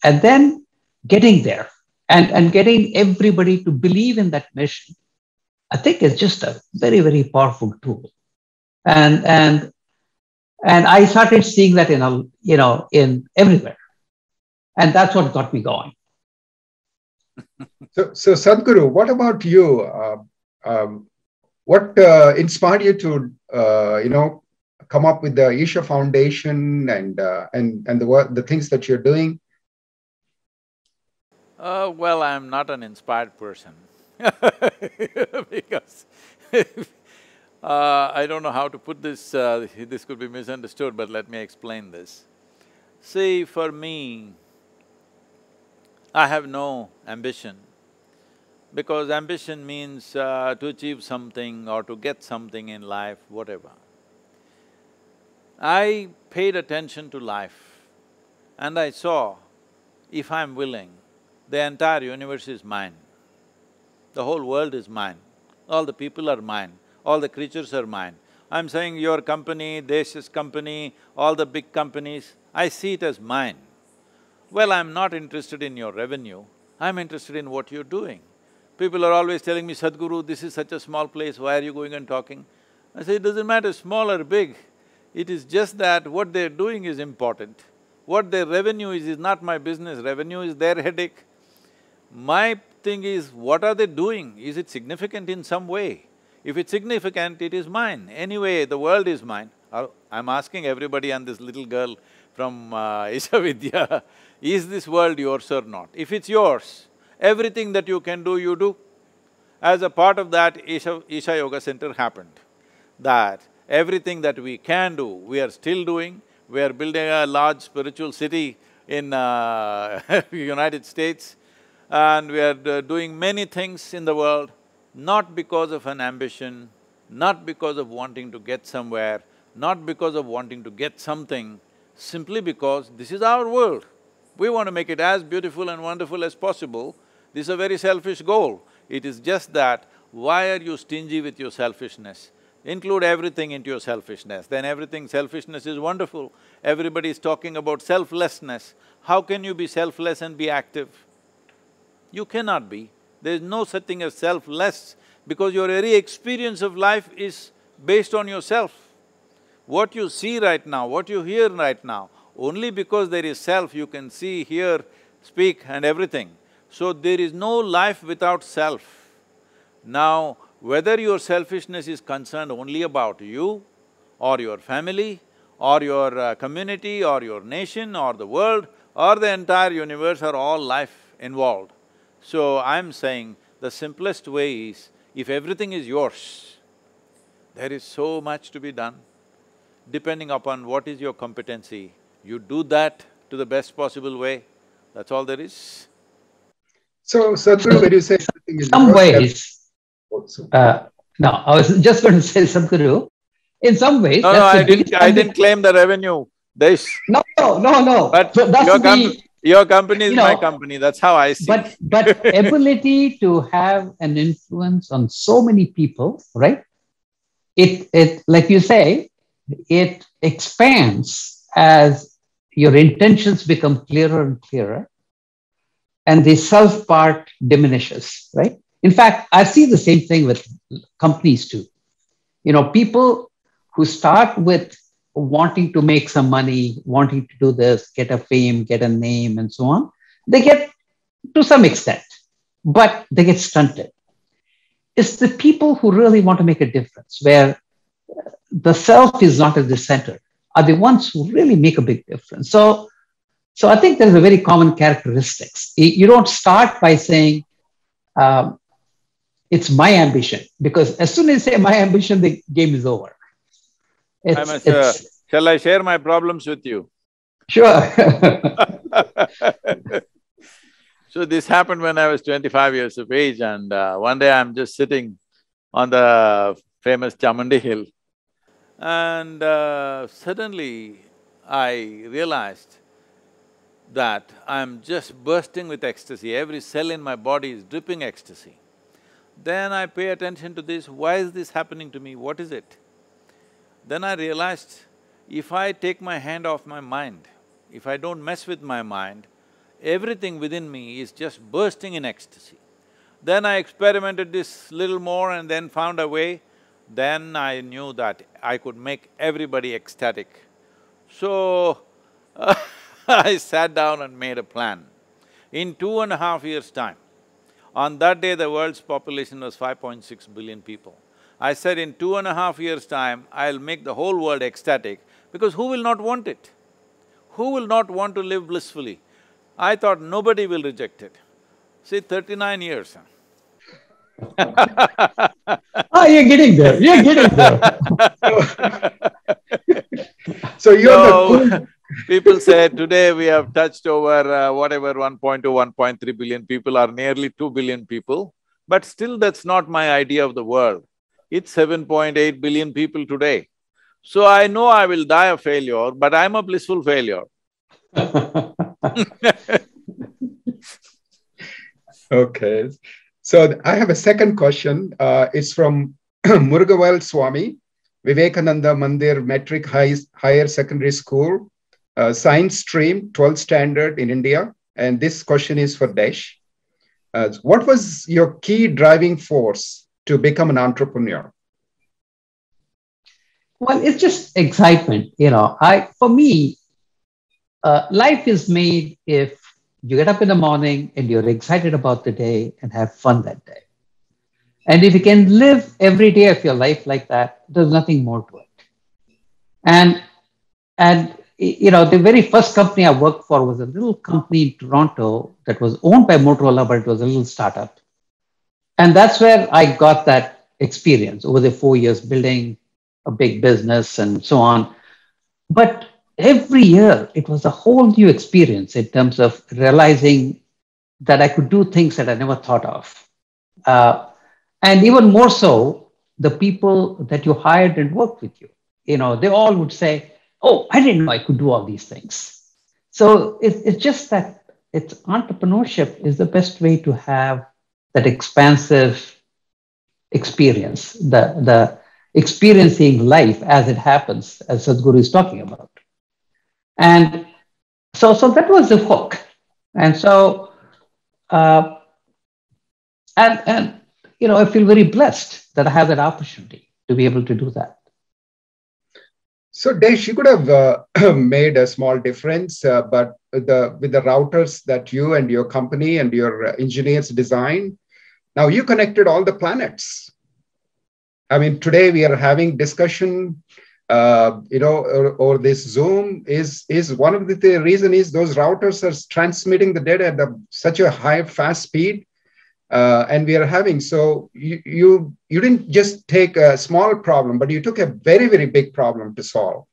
and then getting there and, and getting everybody to believe in that mission, I think is just a very, very powerful tool. And, and and I started seeing that in a, you know, in everywhere. And that's what got me going. So, so Sadhguru, what about you? Uh, um, what uh, inspired you to, uh, you know, come up with the Isha Foundation and uh, and and the the things that you're doing? Uh, well, I'm not an inspired person because uh, I don't know how to put this, this could be misunderstood, but let me explain this. See, for me, I have no ambition because ambition means uh, to achieve something or to get something in life, whatever. I paid attention to life and I saw, if I'm willing, the entire universe is mine. The whole world is mine, all the people are mine all the creatures are mine. I'm saying your company, Desh's company, all the big companies, I see it as mine. Well, I'm not interested in your revenue, I'm interested in what you're doing. People are always telling me, Sadhguru, this is such a small place, why are you going and talking? I say, it doesn't matter small or big, it is just that what they're doing is important. What their revenue is, is not my business, revenue is their headache. My thing is, what are they doing? Is it significant in some way? If it's significant, it is mine. Anyway, the world is mine. I'm asking everybody and this little girl from uh, Isha Vidya, is this world yours or not? If it's yours, everything that you can do, you do. As a part of that, Isha, Isha Yoga Center happened. That everything that we can do, we are still doing. We are building a large spiritual city in uh, United States and we are uh, doing many things in the world not because of an ambition, not because of wanting to get somewhere, not because of wanting to get something, simply because this is our world. We want to make it as beautiful and wonderful as possible. This is a very selfish goal. It is just that, why are you stingy with your selfishness? include everything into your selfishness, then everything selfishness is wonderful. Everybody is talking about selflessness. How can you be selfless and be active? You cannot be. There is no such thing as selfless because your very experience of life is based on yourself. What you see right now, what you hear right now, only because there is self you can see, hear, speak and everything. So there is no life without self. Now, whether your selfishness is concerned only about you or your family or your uh, community or your nation or the world or the entire universe or all life involved. So I'm saying the simplest way is, if everything is yours, there is so much to be done. Depending upon what is your competency, you do that to the best possible way, that's all there is. So, Sadhguru, when you say everything is some yours, ways, also. uh, no, I was just going to say Sadhguru, in some ways. No, no, I didn't… I didn't claim the revenue, this. No, no, no, no. But So that's your the- your company is you my company, that's how I see. but but ability to have an influence on so many people right it it like you say it expands as your intentions become clearer and clearer and the self part diminishes right? In fact i see the same thing with companies too. You know people who start with wanting to make some money wanting to do this get a fame get a name and so on they get to some extent, but they get stunted. It's the people who really want to make a difference, where the self is not at the center, are the ones who really make a big difference. So, so I think there's a very common characteristics. You don't start by saying, um, it's my ambition, because as soon as you say my ambition, the game is over. It's, sure. it's- Shall I share my problems with you? sure. So this happened when I was twenty-five years of age and uh, one day I'm just sitting on the famous Chamundi hill and uh, suddenly I realized that I'm just bursting with ecstasy, every cell in my body is dripping ecstasy. Then I pay attention to this, why is this happening to me, what is it? Then I realized, if I take my hand off my mind, if I don't mess with my mind, everything within me is just bursting in ecstasy. Then I experimented this little more and then found a way, then I knew that I could make everybody ecstatic. So, I sat down and made a plan. In two and a half years' time, on that day the world's population was 5.6 billion people. I said in two and a half years' time, I'll make the whole world ecstatic because who will not want it? Who will not want to live blissfully? I thought nobody will reject it. See, thirty-nine years. Oh, you're getting there, you're getting there. So you're the So, cool people say today we have touched over uh, whatever 1.2, 1.3 billion people are nearly 2 billion people, but still that's not my idea of the world. It's 7.8 billion people today. So I know I will die a failure, but I'm a blissful failure. Okay. So I have a second question. Uh, it's from Murugavel Swami, Vivekananda Mandir Matric High, Higher Secondary School, uh, Science Stream, 12th Standard in India. And this question is for Desh. Uh, what was your key driving force to become an entrepreneur? Well, it's just excitement, you know. I, for me, uh, life is made if you get up in the morning and you're excited about the day and have fun that day. And if you can live every day of your life like that, there's nothing more to it. And and you know, the very first company I worked for was a little company in Toronto that was owned by Motorola, but it was a little startup. And that's where I got that experience over the four years building a big business and so on. But every year it was a whole new experience in terms of realizing that I could do things that I never thought of. Uh, and even more so, the people that you hired and worked with you, you know, they all would say, Oh, I didn't know I could do all these things. So it, it's just that it's entrepreneurship is the best way to have that expansive experience, the, the experiencing life as it happens, as Sadhguru is talking about. And so, so that was the hook. And so, uh, and, and, you know, I feel very blessed that I have that opportunity to be able to do that. So, Dave, she could have uh, made a small difference, uh, but the with the routers that you and your company and your engineers designed, now you connected all the planets. I mean, today we are having discussion. Uh, you know, or, or, this Zoom is is one of the, the reason is those routers are transmitting the data at the, such a high fast speed uh, and we are having. So you, you you didn't just take a small problem but you took a very very big problem to solve.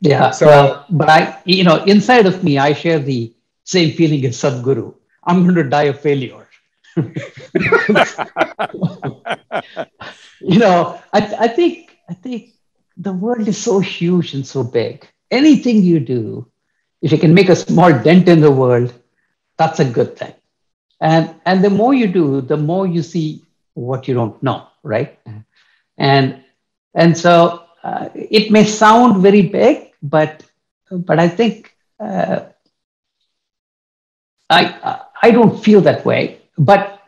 Yeah so well, but i you know inside of me i share the same feeling as sadhguru. I'm going to die of failure. You know I, I think i think the world is so huge and so big. Anything you do if you can make a small dent in the world that's a good thing. And and the more you do the more you see what you don't know right? And and so uh, it may sound very big but but i think uh, i i don't feel that way. But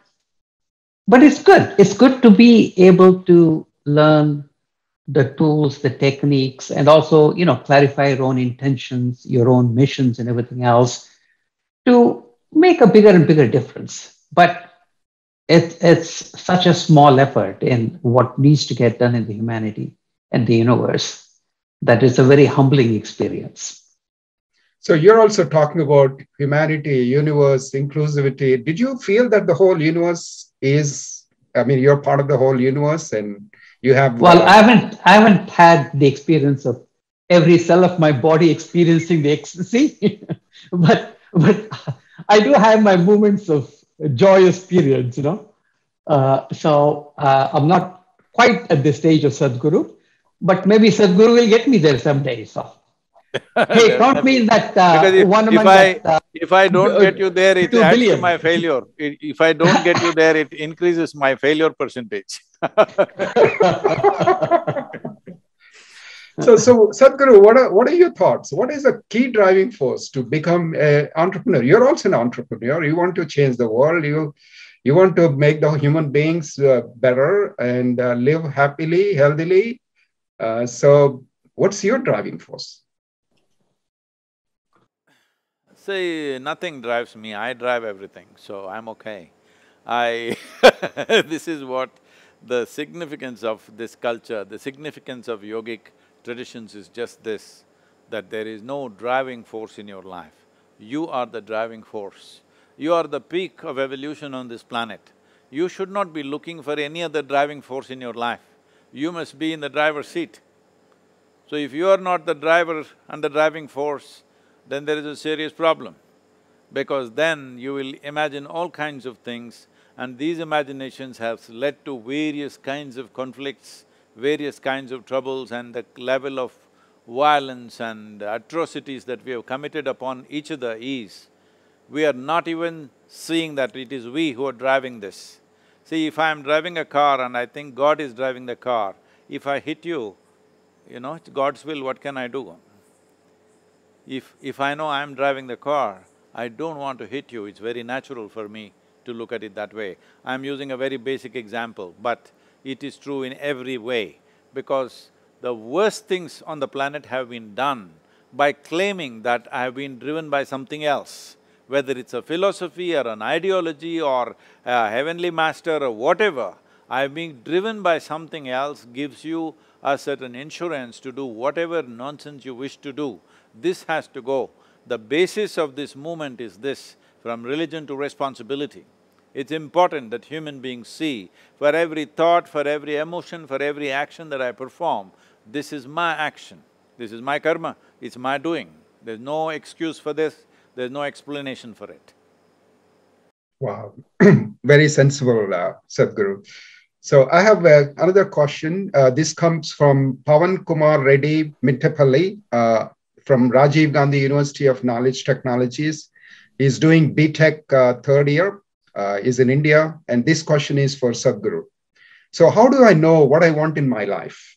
but it's good. It's good to be able to learn the tools the techniques and also you know clarify your own intentions your own missions and everything else to make a bigger and bigger difference. But it, it's such a small effort in what needs to get done in the humanity and the universe that it's a very humbling experience. So you're also talking about humanity, universe, inclusivity. Did you feel that the whole universe is? I mean, you're part of the whole universe, and you have. Well, uh, I haven't. I haven't had the experience of every cell of my body experiencing the ecstasy, but but I do have my moments of joyous periods, you know. Uh, so uh, I'm not quite at the stage of Sadhguru, but maybe Sadhguru will get me there someday. So, hey, count me in that uh, if, one if I, that, uh, if I don't get you there, it adds billion. to my failure. If I don't get you there, it increases my failure percentage. So, so Sadhguru, what are, what are your thoughts? What is the key driving force to become an entrepreneur? You're also an entrepreneur. You want to change the world. You, you want to make the human beings uh, better and uh, live happily, healthily. Uh, so, what's your driving force? See, nothing drives me. I drive everything, so I'm okay. I this is what the significance of this culture, the significance of yogic traditions is just this, that there is no driving force in your life. You are the driving force. You are the peak of evolution on this planet. You should not be looking for any other driving force in your life. You must be in the driver's seat. So if you are not the driver and the driving force, then there is a serious problem. Because then you will imagine all kinds of things and these imaginations have led to various kinds of conflicts, various kinds of troubles and the level of violence and atrocities that we have committed upon each other is, we are not even seeing that it is we who are driving this. See, if I am driving a car and I think God is driving the car, if I hit you, you know, it's God's will, what can I do? If… if I know I'm driving the car, I don't want to hit you, it's very natural for me to look at it that way. I'm using a very basic example, but it is true in every way because the worst things on the planet have been done by claiming that I have been driven by something else, whether it's a philosophy or an ideology or a heavenly master or whatever, I have been driven by something else gives you a certain insurance to do whatever nonsense you wish to do. This has to go. The basis of this movement is this, from religion to responsibility. It's important that human beings see, for every thought, for every emotion, for every action that I perform, this is my action, this is my karma, it's my doing. There's no excuse for this, there's no explanation for it. Wow, very sensible, uh, Sadhguru. So I have uh, another question. Uh, this comes from Pavan Kumar Reddy Mittapalli uh, from Rajiv Gandhi University of Knowledge Technologies. He's doing BTech uh, third year uh, is in India, and this question is for Sadhguru. So, how do I know what I want in my life?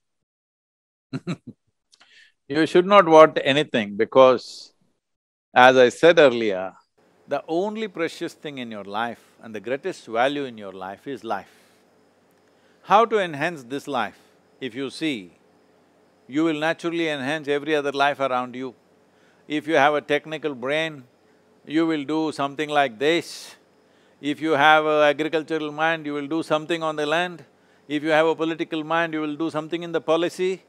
you should not want anything because, as I said earlier, the only precious thing in your life and the greatest value in your life is life. How to enhance this life? If you see, you will naturally enhance every other life around you. If you have a technical brain, you will do something like this. If you have an agricultural mind, you will do something on the land. If you have a political mind, you will do something in the policy.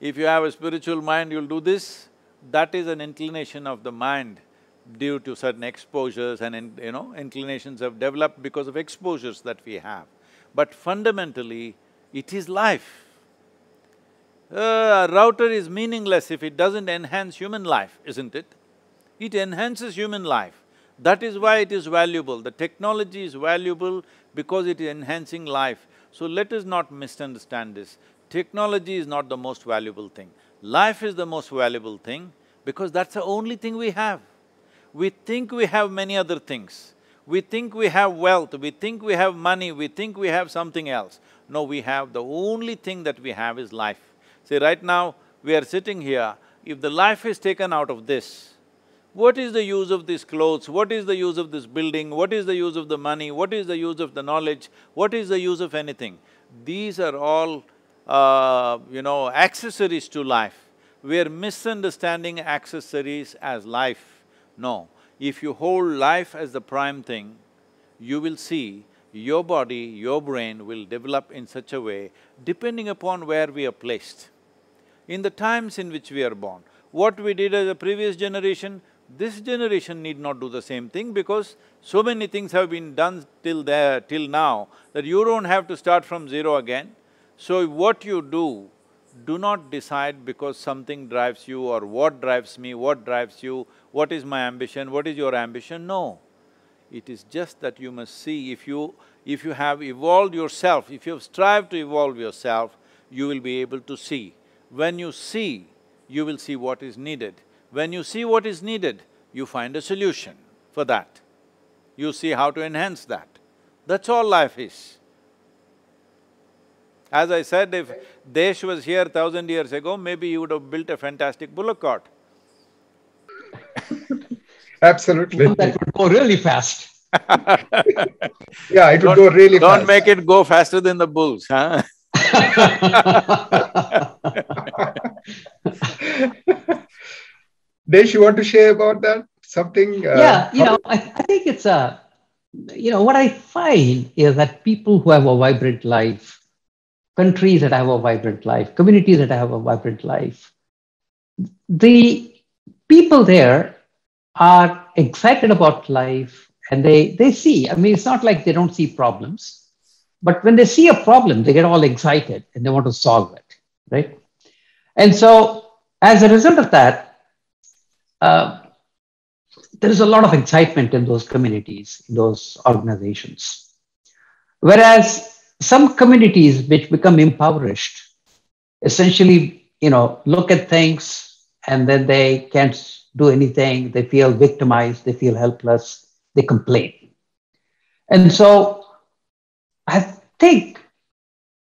If you have a spiritual mind, you'll do this. That is an inclination of the mind due to certain exposures and, in, you know, inclinations have developed because of exposures that we have. But fundamentally, it is life. Uh, a router is meaningless if it doesn't enhance human life, isn't it? It enhances human life. That is why it is valuable. The technology is valuable because it is enhancing life. So let us not misunderstand this. Technology is not the most valuable thing. Life is the most valuable thing because that's the only thing we have. We think we have many other things. We think we have wealth, we think we have money, we think we have something else. No, we have… the only thing that we have is life. See, right now, we are sitting here, if the life is taken out of this, what is the use of these clothes? What is the use of this building? What is the use of the money? What is the use of the knowledge? What is the use of anything? These are all, uh, you know, accessories to life. We are misunderstanding accessories as life. No, if you hold life as the prime thing, you will see your body, your brain will develop in such a way depending upon where we are placed. In the times in which we are born, what we did as a previous generation, this generation need not do the same thing because so many things have been done till there, till now, that you don't have to start from zero again. So what you do, do not decide because something drives you or what drives me, what drives you, what is my ambition, what is your ambition, no. It is just that you must see if you… if you have evolved yourself, if you have strived to evolve yourself, you will be able to see. When you see, you will see what is needed. When you see what is needed, you find a solution for that. You see how to enhance that. That's all life is. As I said, if Desh was here thousand years ago, maybe he would have built a fantastic bullock cart. Absolutely. That would go really fast. yeah, it would go really fast. don't make it go faster than the bulls, huh? Desh, you want to share about that? Something? Uh, yeah, you know, I, I think it's a, you know, what I find is that people who have a vibrant life, countries that have a vibrant life, communities that have a vibrant life, the people there are excited about life and they, they see, I mean, it's not like they don't see problems, but when they see a problem, they get all excited and they want to solve it, right? And so, as a result of that, uh, there is a lot of excitement in those communities, in those organizations. Whereas some communities which become impoverished, essentially, you know, look at things and then they can't do anything, they feel victimized, they feel helpless, they complain. And so I think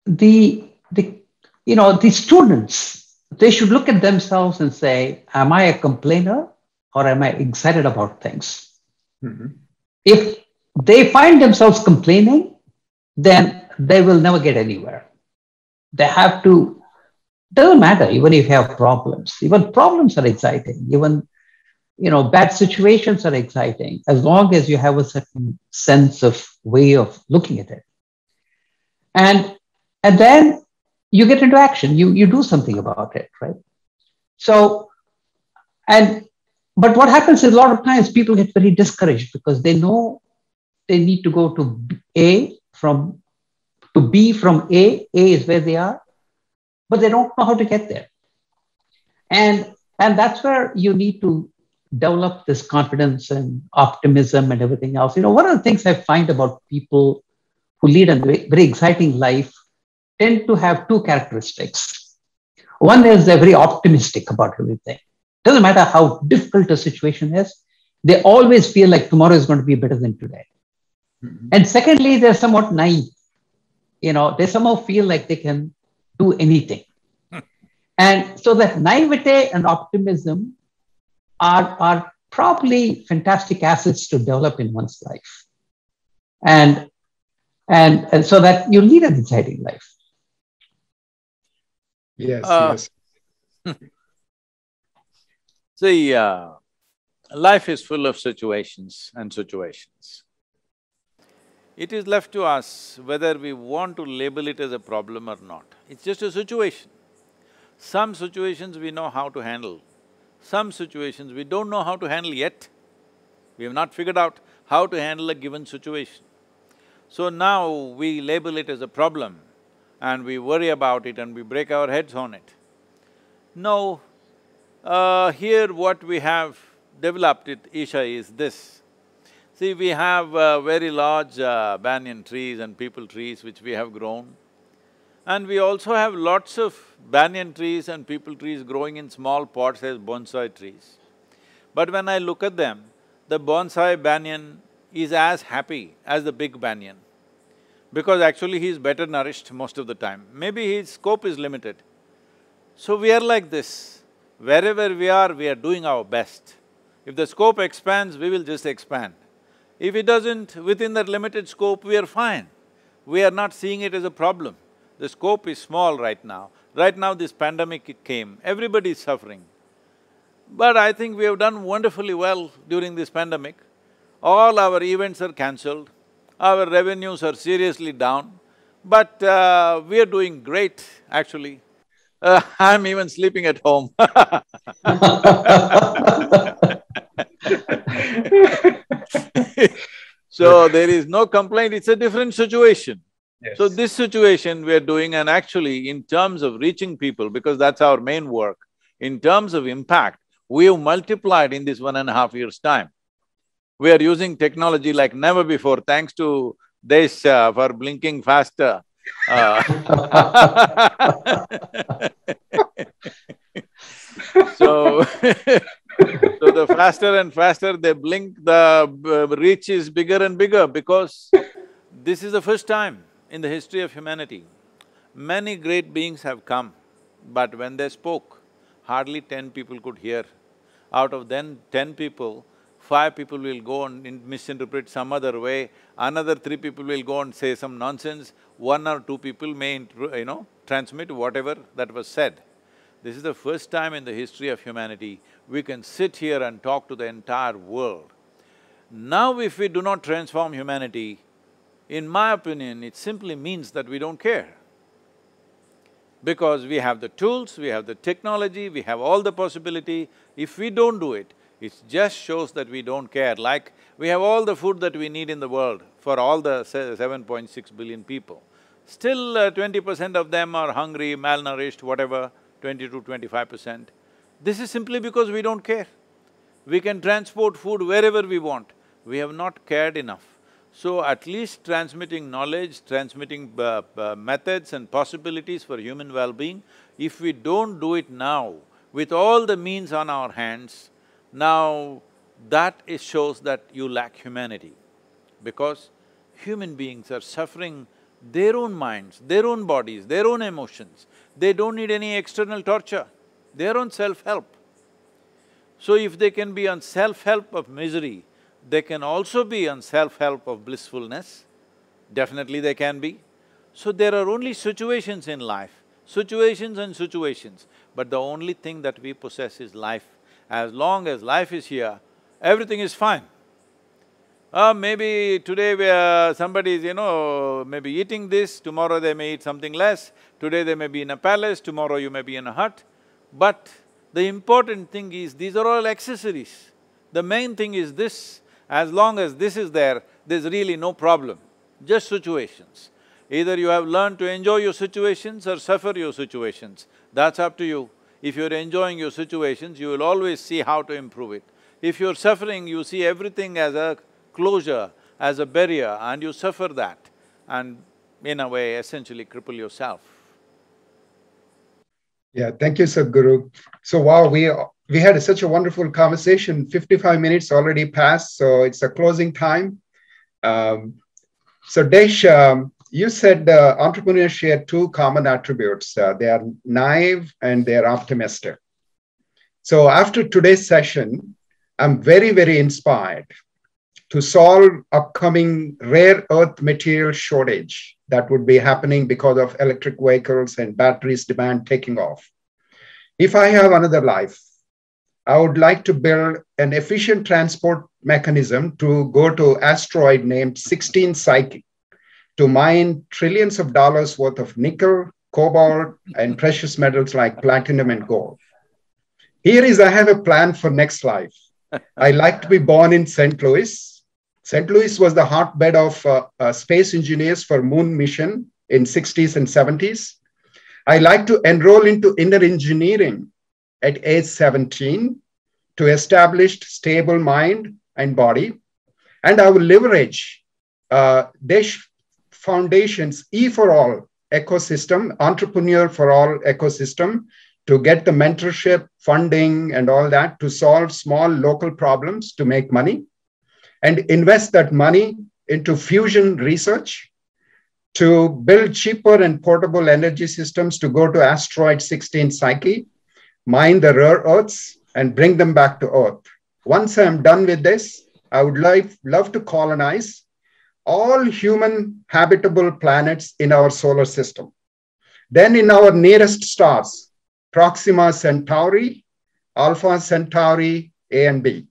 the, the you know, the students, they should look at themselves and say, am I a complainer or am I excited about things? Mhm. If they find themselves complaining, then they will never get anywhere. They have to, doesn't matter even if you have problems. Even problems are exciting. Even, you know, bad situations are exciting as long as you have a certain sense of way of looking at it. And, and then you get into action, you, you do something about it, right? So, and but what happens is a lot of times people get very discouraged because they know they need to go to A from to B from A. A is where they are, but they don't know how to get there. And and that's where you need to develop this confidence and optimism and everything else. You know, one of the things I find about people who lead a very, exciting life tend to have two characteristics. One is they're very optimistic about everything. Doesn't matter how difficult a situation is, they always feel like tomorrow is going to be better than today. Mhm. And secondly, they're somewhat naive. you know, they somehow feel like they can do anything. and so that naivete and optimism are, are probably fantastic assets to develop in one's life. And, and, and so that you lead an exciting life. Yes, uh, yes. See, uh, life is full of situations and situations. It is left to us whether we want to label it as a problem or not. It's just a situation. Some situations we know how to handle, some situations we don't know how to handle yet. We have not figured out how to handle a given situation. So now we label it as a problem and we worry about it and we break our heads on it. No, uh, here what we have developed it, Isha, is this. See, we have uh, very large uh, banyan trees and peepal trees which we have grown. And we also have lots of banyan trees and peepal trees growing in small pots as bonsai trees. But when I look at them, the bonsai banyan is as happy as the big banyan because actually he is better nourished most of the time. Maybe his scope is limited. So we are like this. Wherever we are, we are doing our best. If the scope expands, we will just expand. If it doesn't, within that limited scope, we are fine. We are not seeing it as a problem. The scope is small right now. Right now this pandemic came, everybody is suffering. But I think we have done wonderfully well during this pandemic. All our events are cancelled, our revenues are seriously down, but uh, we are doing great, actually. Uh, I'm even sleeping at home so there is no complaint, it's a different situation. Yes. So this situation we are doing and actually in terms of reaching people, because that's our main work, in terms of impact, we have multiplied in this one and a half years' time. We are using technology like never before, thanks to this uh, for blinking faster. Uh, so so the faster and faster they blink, the uh, reach is bigger and bigger because this is the first time in the history of humanity. Many great beings have come, but when they spoke, hardly ten people could hear. Out of then ten people, five people will go and misinterpret some other way, another three people will go and say some nonsense, one or two people may, you know, transmit whatever that was said. This is the first time in the history of humanity we can sit here and talk to the entire world. Now if we do not transform humanity, in my opinion, it simply means that we don't care. Because we have the tools, we have the technology, we have all the possibility, if we don't do it, it just shows that we don't care. Like, we have all the food that we need in the world for all the seven point six billion people. Still uh, twenty percent of them are hungry, malnourished, whatever, twenty to twenty-five percent. This is simply because we don't care. We can transport food wherever we want. We have not cared enough. So at least transmitting knowledge, transmitting uh, uh, methods and possibilities for human well-being, if we don't do it now, with all the means on our hands, now that shows that you lack humanity. Because human beings are suffering their own minds, their own bodies, their own emotions. They don't need any external torture. their own self-help. So if they can be on self-help of misery, they can also be on self-help of blissfulness, definitely they can be. So there are only situations in life, situations and situations, but the only thing that we possess is life. As long as life is here, everything is fine. Uh, maybe today we are, somebody is, you know, maybe eating this, tomorrow they may eat something less, today they may be in a palace, tomorrow you may be in a hut. But the important thing is, these are all accessories. The main thing is this, as long as this is there, there's really no problem, just situations. Either you have learned to enjoy your situations or suffer your situations, that's up to you. If you're enjoying your situations, you will always see how to improve it. If you're suffering, you see everything as a closure, as a barrier and you suffer that and in a way essentially cripple yourself. Yeah, thank you, Sadhguru. So wow, we we had such a wonderful conversation. Fifty-five minutes already passed, so it's a closing time. Um, so Desh, um, you said uh, entrepreneurs share two common attributes. Uh, they are naive and they are optimistic. So after today's session, I'm very, very inspired to solve upcoming rare earth material shortage that would be happening because of electric vehicles and batteries demand taking off. If I have another life, I would like to build an efficient transport mechanism to go to asteroid named 16 Psyche to mine trillions of dollars worth of nickel, cobalt, and precious metals like platinum and gold. Here is I have a plan for next life. I like to be born in St. Louis. St. Louis was the hotbed of uh, uh, space engineers for moon mission in 60s and 70s. I like to enroll into inner engineering at age 17 to establish stable mind and body. And I will leverage uh, Desh Foundation's E for All ecosystem, entrepreneur for all ecosystem, to get the mentorship, funding, and all that to solve small local problems to make money and invest that money into fusion research to build cheaper and portable energy systems to go to asteroid 16 Psyche, mine the rare earths, and bring them back to Earth. Once I'm done with this, I would like, love to colonize all human habitable planets in our solar system. Then in our nearest stars, Proxima Centauri, Alpha Centauri A and B.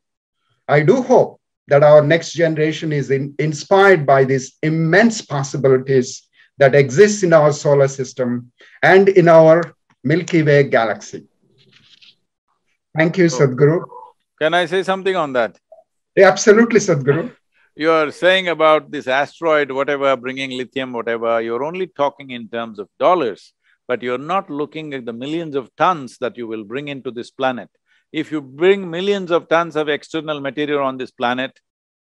I do hope that our next generation is in, inspired by these immense possibilities that exist in our solar system and in our Milky Way galaxy. Thank you, Sadhguru. Can I say something on that? Yeah, absolutely, Sadhguru. You're saying about this asteroid, whatever, bringing lithium, whatever, you're only talking in terms of dollars, but you're not looking at the millions of tons that you will bring into this planet. If you bring millions of tons of external material on this planet,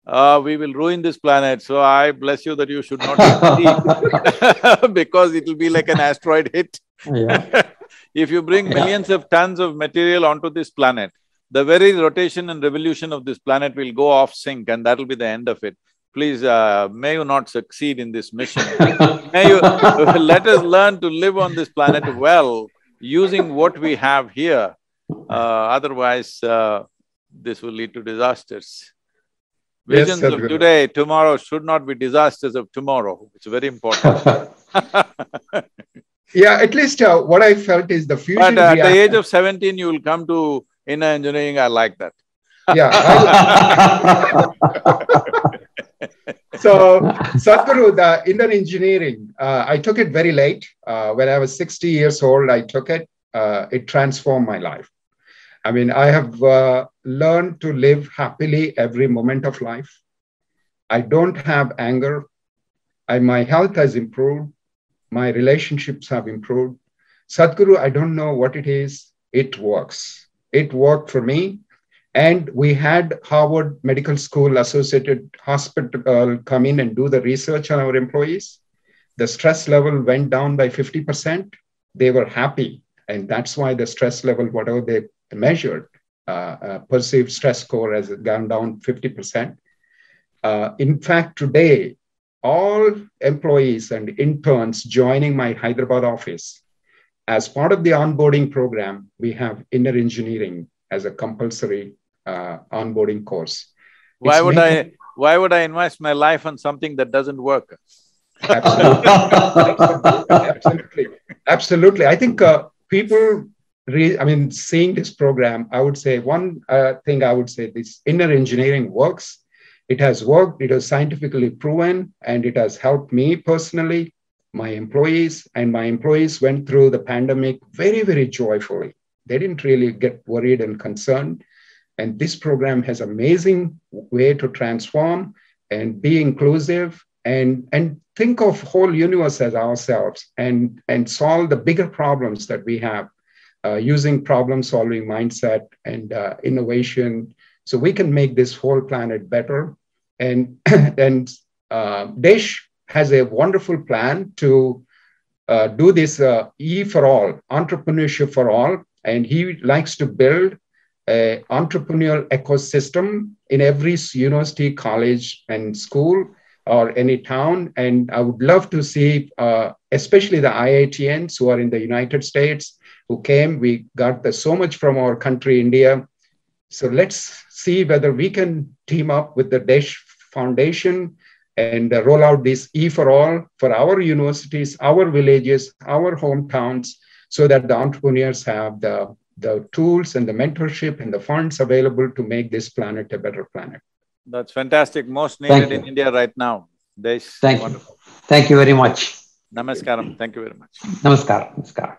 uh, we will ruin this planet, so I bless you that you should not because it will be like an asteroid hit. Yeah. if you bring millions of tons of material onto this planet, the very rotation and revolution of this planet will go off sync and that'll be the end of it. Please, uh, may you not succeed in this mission. may you… let us learn to live on this planet well, using what we have here. Uh, otherwise, uh, this will lead to disasters. Visions yes, of today, tomorrow should not be disasters of tomorrow. It's very important. yeah, at least uh, what I felt is the future. But at the age of seventeen, you will come to inner engineering, I like that. Yeah. so, Sadhguru, the inner engineering, uh, I took it very late. Uh, when I was 60 years old, I took it. Uh, it transformed my life. I mean, I have uh, learned to live happily every moment of life. I don't have anger. I, my health has improved. My relationships have improved. Sadhguru, I don't know what it is. It works. It worked for me. And we had Harvard Medical School Associated Hospital uh, come in and do the research on our employees. The stress level went down by 50%. They were happy. And that's why the stress level, whatever they measured, uh, uh, perceived stress score has gone down 50%. Uh, in fact, today, all employees and interns joining my Hyderabad office as part of the onboarding program, we have inner engineering as a compulsory uh, onboarding course. Why would I? Why would I invest my life on something that doesn't work? Absolutely, absolutely, absolutely. I think uh, people. Re- I mean, seeing this program, I would say one uh, thing. I would say this inner engineering works. It has worked. It is scientifically proven, and it has helped me personally my employees, and my employees went through the pandemic very, very joyfully. They didn't really get worried and concerned. And this program has amazing way to transform and be inclusive and, and think of whole universe as ourselves and, and solve the bigger problems that we have uh, using problem solving mindset and uh, innovation so we can make this whole planet better and and uh, Desh has a wonderful plan to uh, do this uh, E for all, entrepreneurship for all, and he likes to build an entrepreneurial ecosystem in every university, college, and school or any town. And I would love to see, uh, especially the IITians who are in the United States, who came. We got the, so much from our country, India. So let's see whether we can team up with the DESH Foundation and uh, roll out this E for All for our universities, our villages, our hometowns, so that the entrepreneurs have the, the tools and the mentorship and the funds available to make this planet a better planet. That's fantastic. Most needed in India right now. Desh, Thank wonderful. you. Thank you very much. Namaskaram. Thank you very much. Namaskaram. Namaskaram.